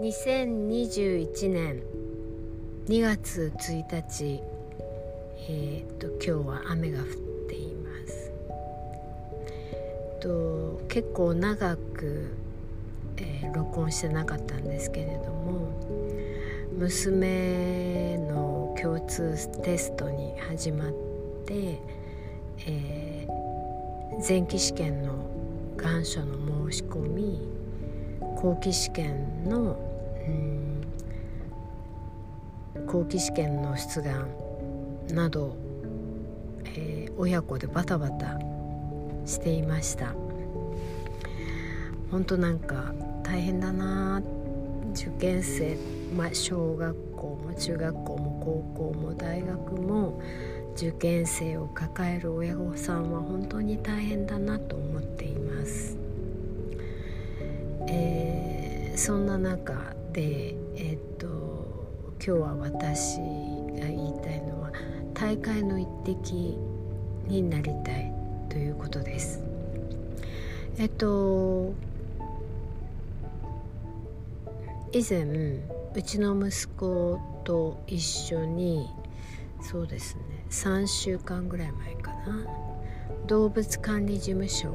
2021年2月1日、えー、と今日は雨が降っています。と結構長く、えー、録音してなかったんですけれども娘の共通テストに始まって、えー、前期試験の願書の申し込み後期試験の、後期試験の出願など、えー、親子でバタバタしていました。本当なんか大変だな受験生、まあ、小学校も中学校も高校も大学も受験生を抱える親御さんは本当に大変だなと思っています。えー、そんな中で、え、っと今日は私が言いたいのは大会の一滴になりたいということです。えっと以前うちの息子と一緒にそうですね3週間ぐらい前かな動物管理事務所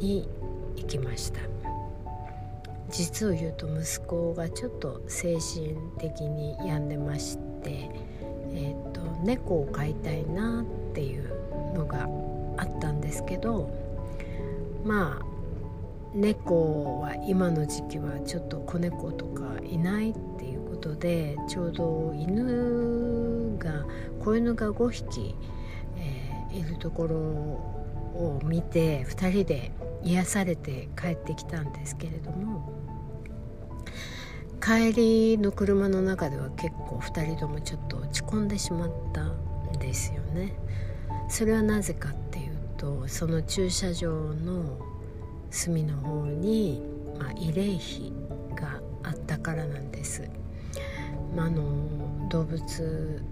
に行きました実を言うと息子がちょっと精神的に病んでまして、えーと、猫を飼いたいなっていうのがあったんですけどまあ猫は今の時期はちょっと子猫とかいないっていうことでちょうど犬が子犬が5匹、えー、いるところを見て2人で癒されて帰ってきたんですけれども帰りの車の中では結構2人ともちょっと落ち込んでしまったんですよね。それはなぜかっていうとその駐車場の隅の方に、まあ、慰霊碑があったからなんです。まあ、あの動物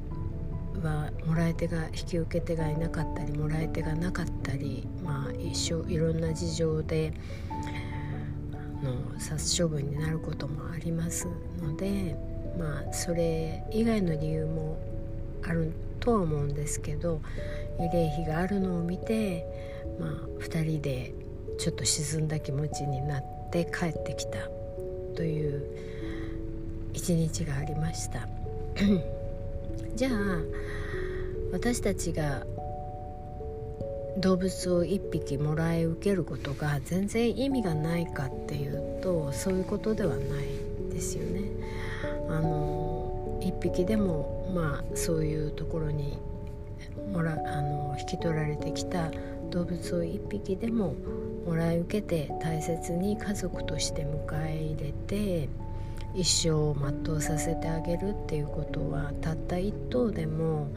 はもらい手が引き受け手がいなかったりもらい手がなかったり、まあ、一生いろんな事情での殺処分になることもありますのでまあそれ以外の理由もあるとは思うんですけど慰霊碑があるのを見て、まあ、2人でちょっと沈んだ気持ちになって帰ってきたという一日がありました。じゃあ私たちが動物を1匹もらい受けることが全然意味がないかっていうとそういうことではないですよね。あの1匹でもまあそういうところにもらあの引き取られてきた動物を1匹でももらい受けて大切に家族として迎え入れて一生を全うさせてあげるっていうことはたった一頭でも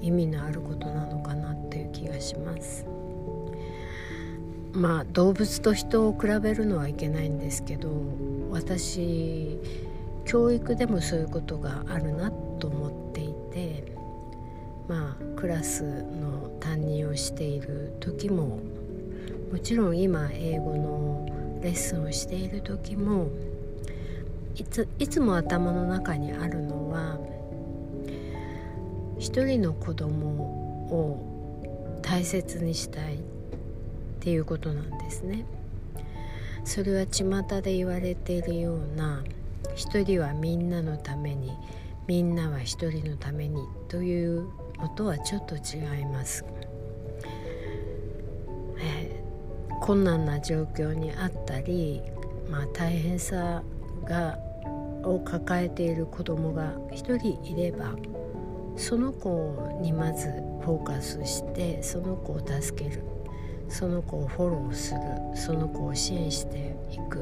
意味のあることなのかなっていう気がします。まあ動物と人を比べるのはいけないんですけど私教育でもそういうことがあるなと思っていてまあクラスの担任をしている時ももちろん今英語のレッスンをしている時もいついつも頭の中にあるのは一人の子供を大切にしたいっていうことなんですね。それは巷で言われているような一人はみんなのためにみんなは一人のためにというのとはちょっと違います。えー、困難な状況にあったり、まあ、大変さがを抱えている子供が一人いればその子にまずフォーカスしてその子を助ける。その子をフォローする。その子を支援していく。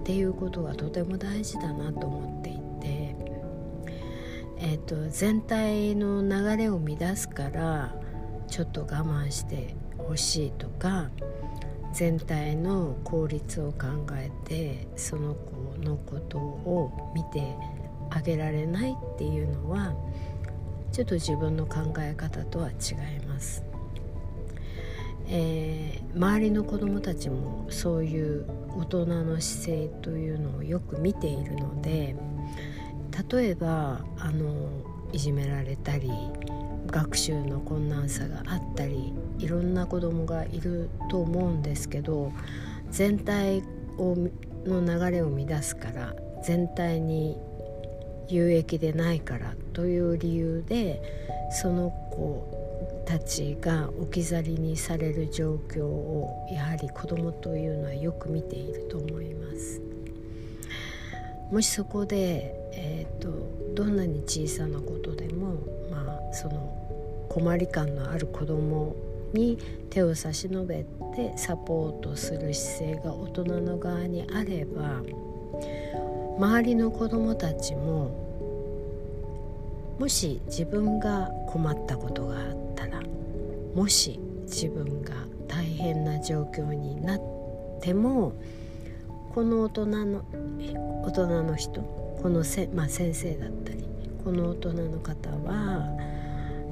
っていうことがとても大事だなと思っていて、えーと、全体の流れを乱すからちょっと我慢してほしいとか全体の効率を考えてその子のことを見てあげられないっていうのはちょっと自分の考え方とは違います。えー、周りの子どもたちもそういう大人の姿勢というのをよく見ているので例えばあのいじめられたり学習の困難さがあったりいろんな子どもがいると思うんですけど全体をの流れを乱すから全体に有益でないからという理由でその子たちが置き去りにされる状況をやはり子どもというのはよく見ていると思います。もしそこで、えーと、どんなに小さなことでも、その困り感のある子どもに手を差し伸べてサポートする姿勢が大人の側にあれば周りの子どもたちももし自分が困ったことがあったらもし自分が大変な状況になってもこの大人の大人の人このせ、まあ、先生だったりこの大人の方は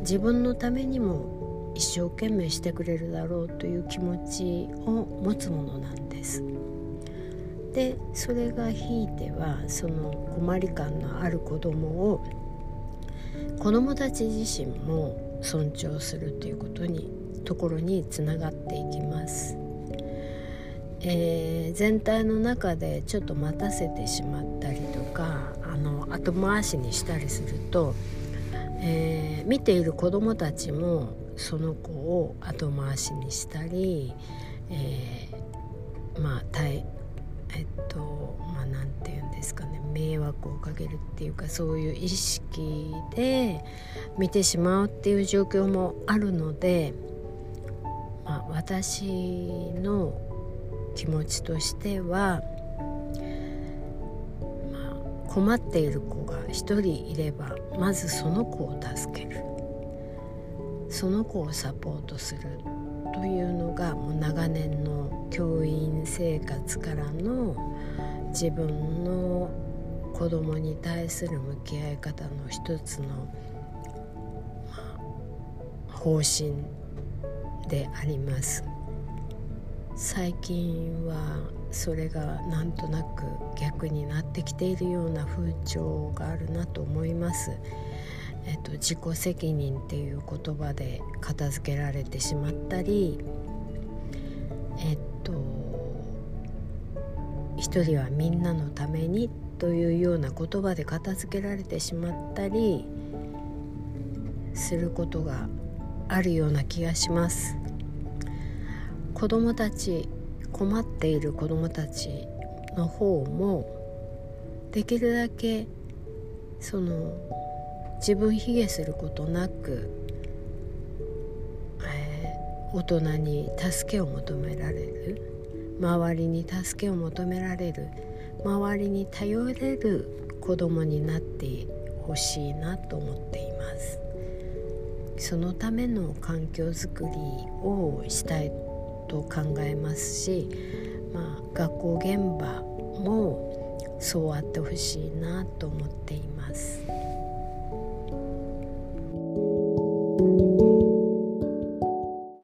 自分のためにも一生懸命してくれるだろうという気持ちを持つものなんです。でそれがひいてはその困り感のある子供を子どもたち自身も尊重するということにところにつながっていきます。えー、全体の中でちょっと待たせてしまったりとかあの後回しにしたりすると、えー、見ている子どもたちもその子を後回しにしたり、えー、まあえっとまあ何て言うんですかね迷惑をかけるっていうかそういう意識で見てしまうっていう状況もあるので、まあ、私の気持ちとしては、まあ、困っている子が一人いればまずその子を助ける。その子をサポートするというのがもう長年の教員生活からの自分の子供に対する向き合い方の一つの、方針であります。最近はそれがなんとなく逆になってきているような風潮があるなと思います。えっと、自己責任っていう言葉で片付けられてしまったりえっと一人はみんなのためにというような言葉で片付けられてしまったりすることがあるような気がします子どもたち困っている子どもたちの方もできるだけその自分卑下することなく、えー、大人に助けを求められる周りに助けを求められる周りに頼れる子供になってほしいなと思っています。そのための環境づくりをしたいと考えますし、まあ、学校現場もそうあってほしいなと思っています。